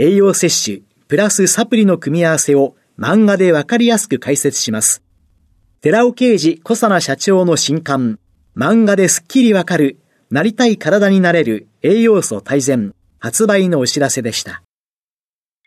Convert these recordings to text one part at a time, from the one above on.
栄養摂取、プラスサプリの組み合わせを漫画でわかりやすく解説します。寺尾啓治小佐奈社長の新刊、漫画ですっきりわかる、なりたい体になれる栄養素大全、発売のお知らせでした。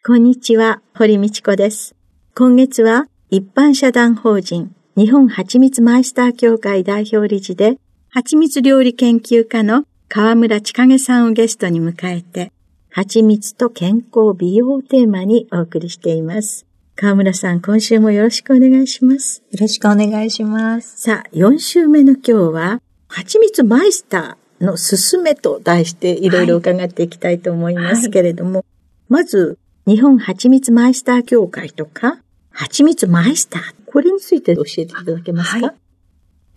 こんにちは、堀道子です。今月は一般社団法人日本蜂蜜マイスター協会代表理事で蜂蜜料理研究家の河村千景さんをゲストに迎えて蜂蜜と健康美容をテーマにお送りしています。河村さん、今週もよろしくお願いします。よろしくお願いします。さあ、4週目の今日は、蜂蜜マイスターのすすめと題していろいろ伺っていきたいと思いますけれども、はい、まず、日本蜂蜜マイスター協会とか、蜂蜜マイスター。これについて教えていただけますか、は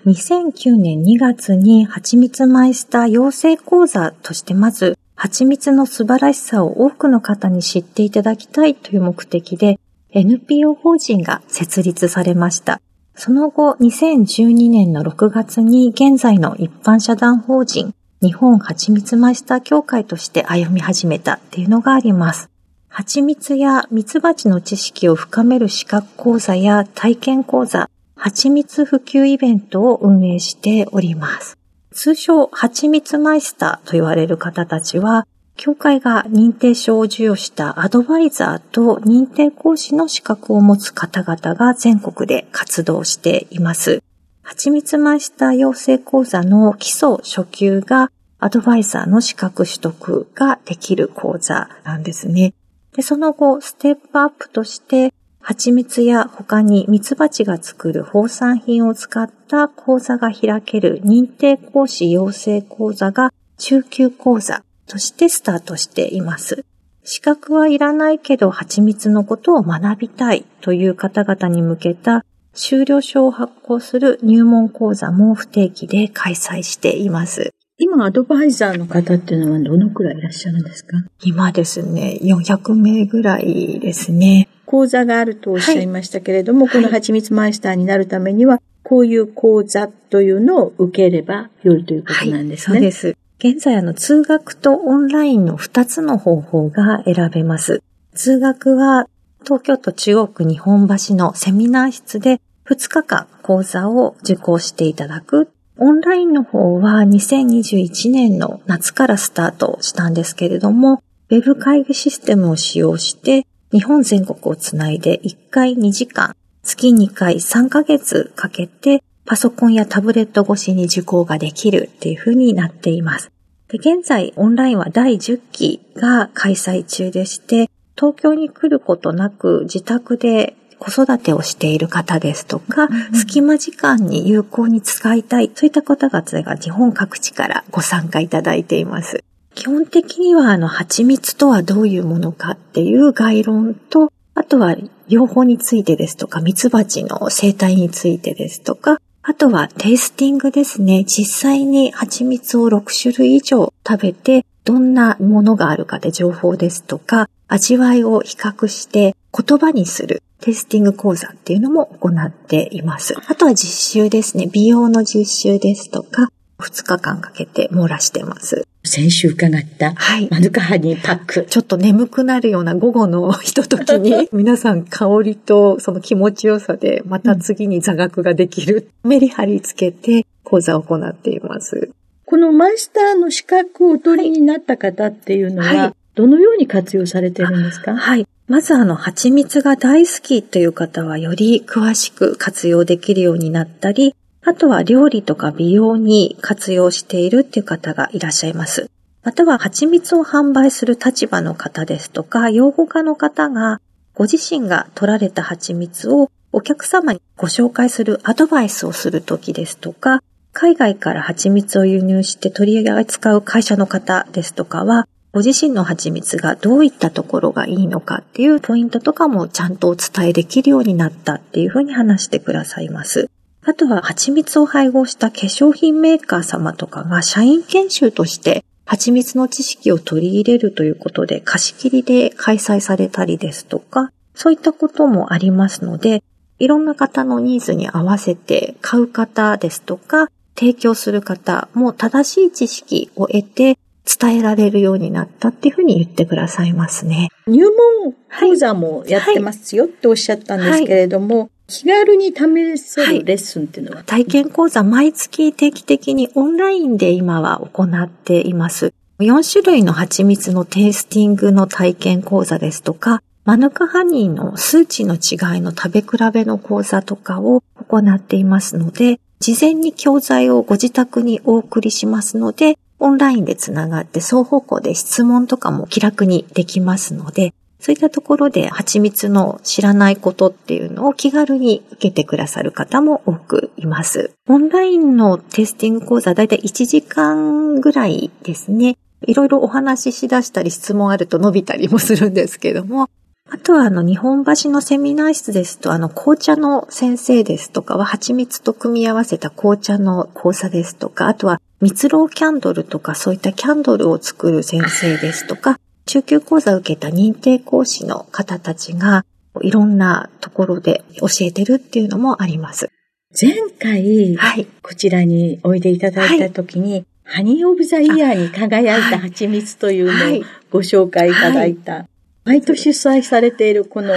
い、2009年2月に蜂蜜マイスター養成講座としてまず蜂蜜の素晴らしさを多くの方に知っていただきたいという目的で NPO 法人が設立されました。その後、2012年の6月に現在の一般社団法人日本蜂蜜マイスター協会として歩み始めたっていうのがあります。蜂蜜や蜜蜂の知識を深める資格講座や体験講座、蜂蜜普及イベントを運営しております。通称、蜂蜜マイスターと言われる方たちは、協会が認定証を授与したアドバイザーと認定講師の資格を持つ方々が全国で活動しています。蜂蜜マイスター養成講座の基礎初級がアドバイザーの資格取得ができる講座なんですね。で、その後、ステップアップとして、蜂蜜や他に蜜蜂が作る放産品を使った講座が開ける認定講師養成講座が中級講座としてスタートしています。資格はいらないけど蜂蜜のことを学びたいという方々に向けた修了証を発行する入門講座も不定期で開催しています。今、アドバイザーの方っていうのはどのくらいいらっしゃるんですか？今ですね、400名ぐらいですね。講座があるとおっしゃいましたけれども、はい、この蜂蜜マイスターになるためには、こういう講座というのを受ければよいということなんですね。はい、そうです。現在、あの、通学とオンラインの2つの方法が選べます。通学は、東京都中央区日本橋のセミナー室で2日間講座を受講していただくオンラインの方は2021年の夏からスタートしたんですけれども、ウェブ会議システムを使用して日本全国をつないで1回2時間、月2回3ヶ月かけてパソコンやタブレット越しに受講ができるっていう風になっています。で現在オンラインは第10期が開催中でして、東京に来ることなく自宅で子育てをしている方ですとか、隙間時間に有効に使いたい、そういった方々が日本各地からご参加いただいています。基本的には、あの、蜂蜜とはどういうものかっていう概論と、あとは、養蜂についてですとか、蜜蜂の生態についてですとか、あとはテイスティングですね。実際に蜂蜜を6種類以上食べて、どんなものがあるかで情報ですとか、味わいを比較して言葉にするテイスティング講座っていうのも行っています。あとは実習ですね。美容の実習ですとか、2日間かけて網羅してます。先週伺った、はい。マヌカハニーパック。ちょっと眠くなるような午後のひとときに、皆さん香りとその気持ちよさで、また次に座学ができる、メリハリつけて講座を行っています。このマイスターの資格をお取りになった方っていうのは、はいどのように活用されてるんですか？はい。まずあの、蜂蜜が大好きという方はより詳しく活用できるようになったり、あとは料理とか美容に活用しているっていう方がいらっしゃいます。または蜂蜜を販売する立場の方ですとか、養護家の方がご自身が取られた蜂蜜をお客様にご紹介するアドバイスをするときですとか、海外から蜂蜜を輸入して取り扱う会社の方ですとかは、ご自身の蜂蜜がどういったところがいいのかっていうポイントとかもちゃんとお伝えできるようになったっていうふうに話してくださいます。あとは蜂蜜を配合した化粧品メーカー様とかが社員研修として蜂蜜の知識を取り入れるということで貸し切りで開催されたりですとか、そういったこともありますので、いろんな方のニーズに合わせて買う方ですとか、提供する方も正しい知識を得て伝えられるようになったっていうふうに言ってくださいますね。入門講座もやってますよっておっしゃったんですけれども、はい気軽に試せるレッスンっていうのは、はい、体験講座毎月定期的にオンラインで今は行っています。4種類の蜂蜜のテイスティングの体験講座ですとか、マヌカハニーの数値の違いの食べ比べの講座とかを行っていますので、事前に教材をご自宅にお送りしますので、オンラインでつながって双方向で質問とかも気楽にできますので、そういったところで蜂蜜の知らないことっていうのを気軽に受けてくださる方も多くいます。オンラインのテスティング講座だいたい1時間ぐらいですね。いろいろお話ししだしたり質問あると伸びたりもするんですけども、あとはあの日本橋のセミナー室ですとあの紅茶の先生ですとかは蜂蜜と組み合わせた紅茶の講座ですとか、あとは蜜ろキャンドルとかそういったキャンドルを作る先生ですとか、中級講座を受けた認定講師の方たちがいろんなところで教えてるっていうのもあります。前回、はい、こちらにおいでいただいたときに、はい、ハニーオブザイヤーに輝いた蜂蜜というのをご紹介いただいた。はい、毎年主催されているこの、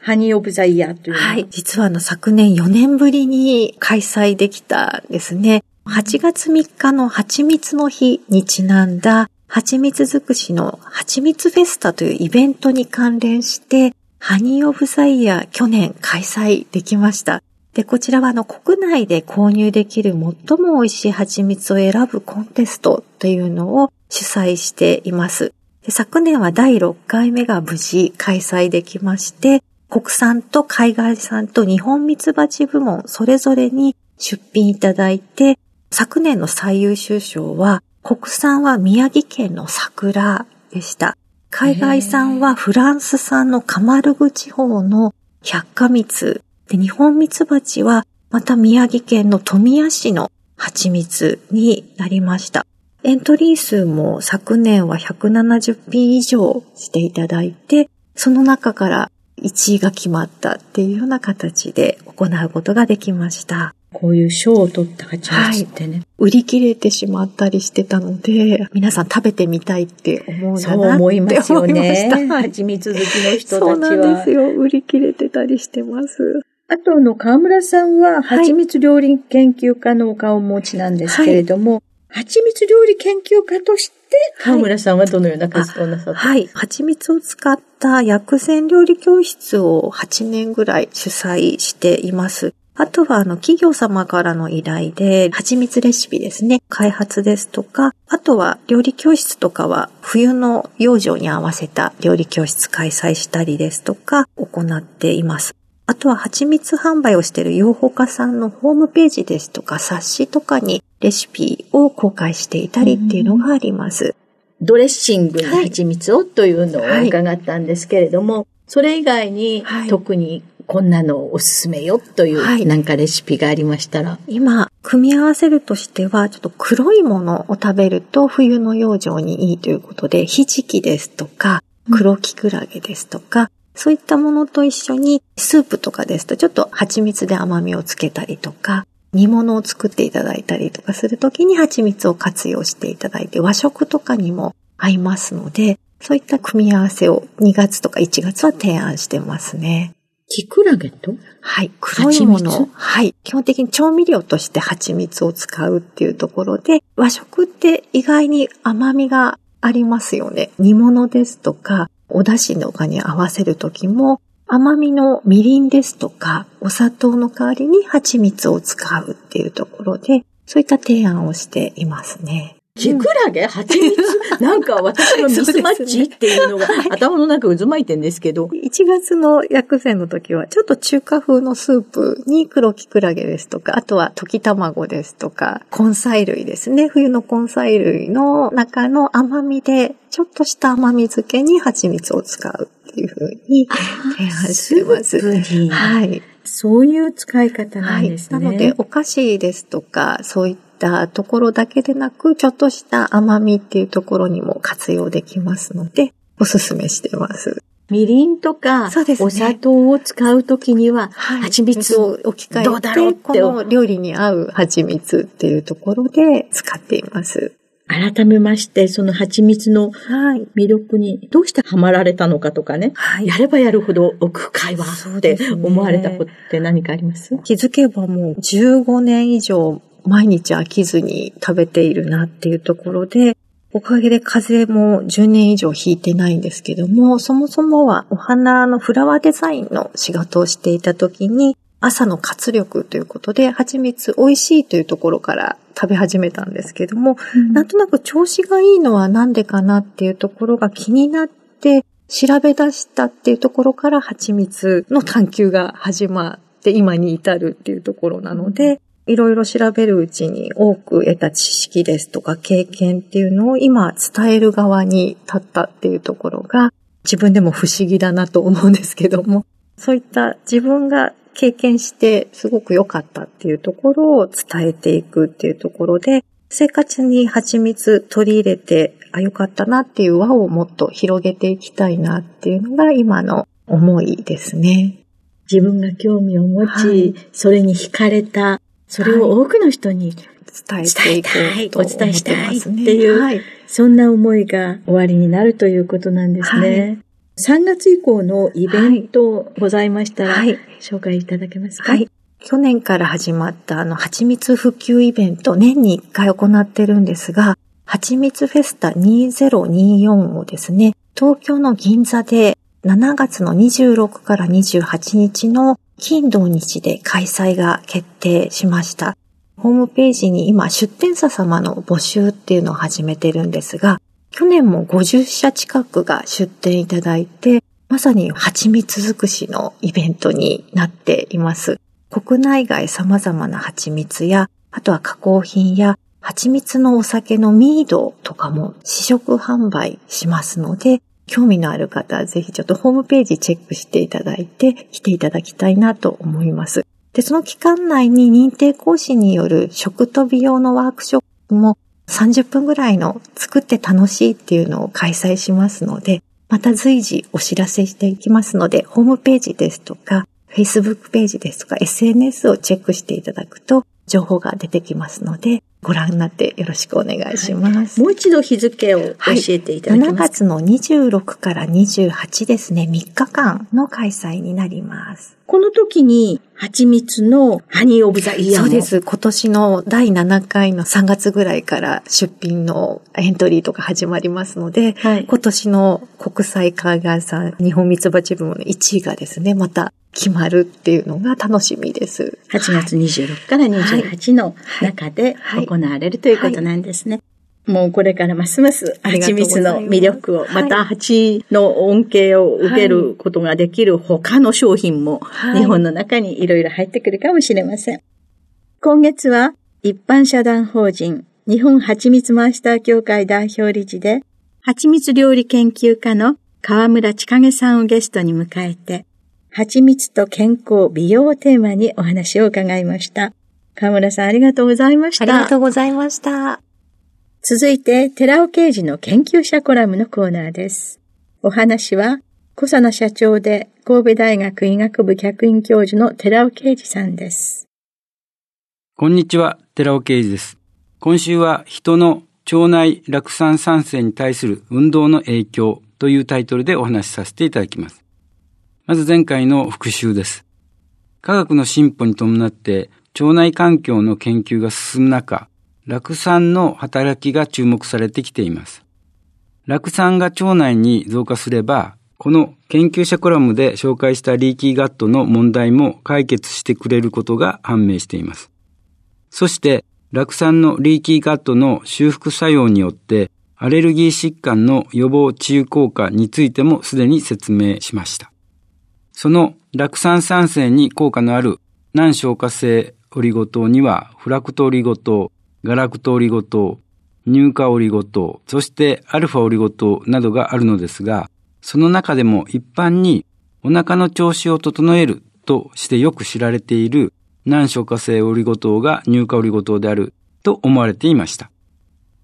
ハニーオブザイヤーというのは、はい、実はあの昨年4年ぶりに開催できたですね。8月3日の蜂蜜の日にちなんだ、蜂蜜尽くしの蜂蜜フェスタというイベントに関連して、ハニーオブザイヤー去年開催できました。で、こちらはあの国内で購入できる最も美味しい蜂蜜を選ぶコンテストというのを主催しています。昨年は第6回目が無事開催できまして、国産と海外産と日本蜜蜂部門それぞれに出品いただいて、昨年の最優秀賞は、国産は宮城県の桜でした。海外産はフランス産のカマルグ地方の百花蜜。で、日本蜜蜂はまた宮城県の富谷市の蜂蜜になりました。エントリー数も昨年は170品以上していただいて、その中から1位が決まったっていうような形で行うことができました。こういう賞を取った蜂蜜ってね、はい、売り切れてしまったりしてたので、皆さん食べてみたいって思うなそう思いますよね。蜂蜜好きの人たちは。そうなんですよ。売り切れてたりしてます。あとの河村さんは蜂蜜料理研究家のお顔をお持ちなんですけれども、はい蜂蜜料理研究家として、河村さんはどのような活動をなさったはい。蜂蜜を使った薬膳料理教室を8年ぐらい主催しています。あとは、あの、企業様からの依頼で、蜂蜜レシピですね、開発ですとか、あとは、料理教室とかは、冬の養生に合わせた料理教室開催したりですとか、行っています。あとは、蜂蜜販売をしている養蜂家さんのホームページですとか、冊子とかにレシピを公開していたりっていうのがあります。ドレッシングに蜂蜜をというのを伺ったんですけれども、はい、それ以外に特にこんなのおすすめよという、なんかレシピがありましたら。今、組み合わせるとしては、ちょっと黒いものを食べると冬の養生にいいということで、ひじきですとか、黒きくらげですとか、うん、そういったものと一緒に、スープとかですと、ちょっと蜂蜜で甘みをつけたりとか、煮物を作っていただいたりとかするときに蜂蜜を活用していただいて、和食とかにも合いますので、そういった組み合わせを2月とか1月は提案してますね。キクラゲと？はい。黒いもの。はい。基本的に調味料として蜂蜜を使うっていうところで、和食って意外に甘みがありますよね。煮物ですとか、お出汁とかに合わせるときも、甘みのみりんですとか、お砂糖の代わりに蜂蜜を使うっていうところで、そういった提案をしていますね。キクラゲ蜂蜜？なんか私のミスマッチっていうのが頭の中渦巻いてんですけど。1月の薬膳の時は、ちょっと中華風のスープに黒キクラゲですとか、あとは溶き卵ですとか、根菜類ですね。冬の根菜類の中の甘みで、ちょっとした甘み漬けに蜂蜜を使うっていう風に提案してます。はい。そういう使い方なんですね。はい、なので、お菓子ですとか、そういったたところだけでなく、ちょっとした甘みっていうところにも活用できますので、おすすめしてます。みりんとか、ね、お砂糖を使うときには、蜂蜜を置き換えて、どうだろう？この料理に合う蜂蜜っていうところで使っています。改めまして、その蜂蜜の魅力にどうしてハマられたのかとかね、はい、やればやるほど奥深いわって思われたことって何かあります、ね、気づけばもう15年以上毎日飽きずに食べているなっていうところで、おかげで風邪も10年以上引いてないんですけども、そもそもはお花のフラワーデザインの仕事をしていた時に、朝の活力ということで、蜂蜜美味しいというところから食べ始めたんですけども、うん、なんとなく調子がいいのはなんでかなっていうところが気になって、調べ出したっていうところから蜂蜜の探求が始まって今に至るっていうところなので、いろいろ調べるうちに多く得た知識ですとか経験っていうのを今伝える側に立ったっていうところが自分でも不思議だなと思うんですけども、そういった自分が経験してすごく良かったっていうところを伝えていくっていうところで、生活に蜂蜜取り入れて、あ、良かったなっていう輪をもっと広げていきたいなっていうのが今の思いですね。自分が興味を持ち、はい、それに惹かれたそれを多くの人に伝えていこうと思ってますね。お伝えしたいっていう、はい、そんな思いが終わりになるということなんですね。はい、3月以降のイベントございましたら、はい、紹介いただけますか、はい、去年から始まったあの、蜂蜜普及イベント、年に1回行ってるんですが、蜂蜜フェスタ2024をですね、東京の銀座で7月の26から28日の金土日で開催が決定しました。ホームページに今出店者様の募集っていうのを始めてるんですが、去年も50社近くが出店いただいて、まさに蜂蜜尽くしのイベントになっています。国内外様々な蜂蜜や、あとは加工品や蜂蜜のお酒のミードとかも試食販売しますので、興味のある方はぜひちょっとホームページチェックしていただいて来ていただきたいなと思います。で、その期間内に認定講師による食と美容のワークショップも30分ぐらいの作って楽しいっていうのを開催しますので、また随時お知らせしていきますので、ホームページですとか、Facebook ページですとか、SNS をチェックしていただくと情報が出てきますので、ご覧になってよろしくお願いします。はい、もう一度日付を教えていただけますか、はい、7月の26から28ですね、3日間の開催になります。この時に、蜂蜜のハニーオブザイヤーそうです。今年の第7回の3月ぐらいから出品のエントリーとか始まりますので、はい、今年の国際海岸産日本蜜蜂部門の1位がですね、また決まるっていうのが楽しみです。8月26から28の中で行われるということなんですね。もうこれからますます蜂蜜の魅力を、また蜂の恩恵を受けることができる他の商品も日本の中にいろいろ入ってくるかもしれません。今月は一般社団法人日本蜂蜜マスター協会代表理事で蜂蜜料理研究家の河村千景さんをゲストに迎えて蜂蜜と健康、美容をテーマにお話を伺いました。河村さんありがとうございました。ありがとうございました。続いて、寺尾刑事の研究者コラムのコーナーです。お話は、小佐奈社長で神戸大学医学部客員教授の寺尾啓二さんです。こんにちは、寺尾啓二です。今週は人の腸内酪酸酸性に対する運動の影響というタイトルでお話しさせていただきます。まず前回の復習です。科学の進歩に伴って腸内環境の研究が進む中、酪酸の働きが注目されてきています。酪酸が腸内に増加すれば、この研究者コラムで紹介したリーキーガットの問題も解決してくれることが判明しています。そして、酪酸のリーキーガットの修復作用によって、アレルギー疾患の予防治癒効果についてもすでに説明しました。その酪酸酸性に効果のある難消化性オリゴ糖には、フラクトオリゴ糖、ガラクトオリゴ糖、乳化オリゴ糖、そしてアルファオリゴ糖などがあるのですが、その中でも一般にお腹の調子を整えるとしてよく知られている難消化性オリゴ糖が乳化オリゴ糖であると思われていました。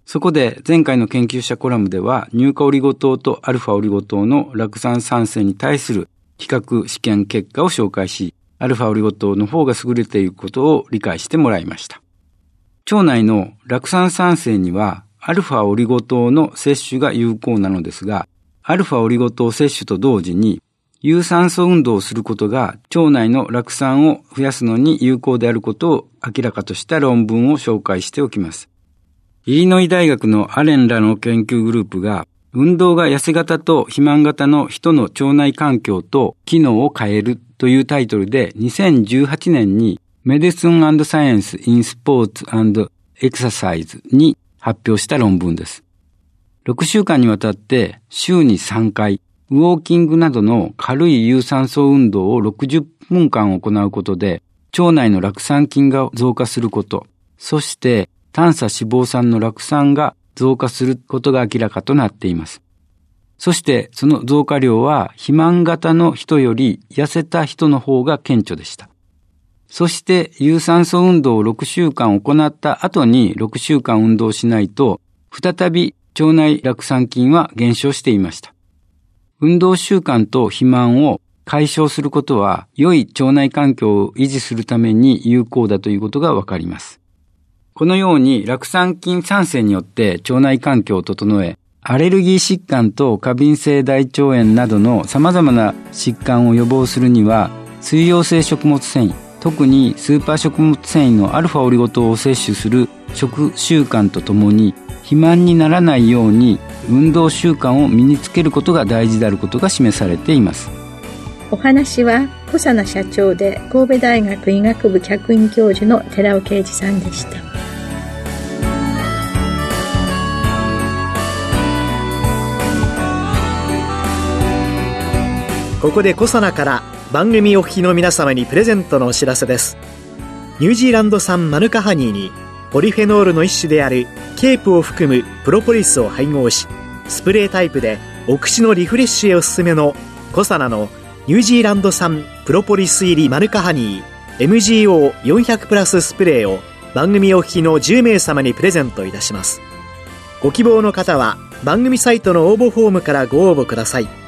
そこで前回の研究者コラムでは乳化オリゴ糖とアルファオリゴ糖の酪酸酸性に対する比較試験結果を紹介し、アルファオリゴ糖の方が優れていることを理解してもらいました。腸内の酪酸酸性にはアルファオリゴ糖の摂取が有効なのですが、アルファオリゴ糖摂取と同時に、有酸素運動をすることが腸内の酪酸を増やすのに有効であることを明らかとした論文を紹介しておきます。イリノイ大学のアレンらの研究グループが、運動が痩せ型と肥満型の人の腸内環境と機能を変えるというタイトルで2018年にメディスンサイエンス・イン・スポーツ・エクササイズに発表した論文です。6週間にわたって週に3回、ウォーキングなどの軽い有酸素運動を60分間行うことで、腸内の酪酸菌が増加すること、そして短鎖脂肪酸の酪酸が増加することが明らかとなっています。そしてその増加量は肥満型の人より痩せた人の方が顕著でした。そして有酸素運動を6週間行った後に6週間運動しないと、再び腸内酪酸菌は減少していました。運動習慣と肥満を解消することは良い腸内環境を維持するために有効だということがわかります。このように酪酸菌酸性によって腸内環境を整え、アレルギー疾患と過敏性大腸炎などの様々な疾患を予防するには、水溶性食物繊維、特にスーパー食物繊維のアルファオリゴ糖を摂取する食習慣とともに肥満にならないように運動習慣を身につけることが大事であることが示されています。お話は小佐奈社長で神戸大学医学部客員教授の寺尾啓二さんでした。ここで小佐奈から番組お聞きの皆様にプレゼントのお知らせです。ニュージーランド産マヌカハニーにポリフェノールの一種であるケープを含むプロポリスを配合しスプレータイプでお口のリフレッシュへおすすめのコサナのニュージーランド産プロポリス入りマヌカハニー MGO400 プラススプレーを番組お聞きの10名様にプレゼントいたします。ご希望の方は番組サイトの応募フォームからご応募ください。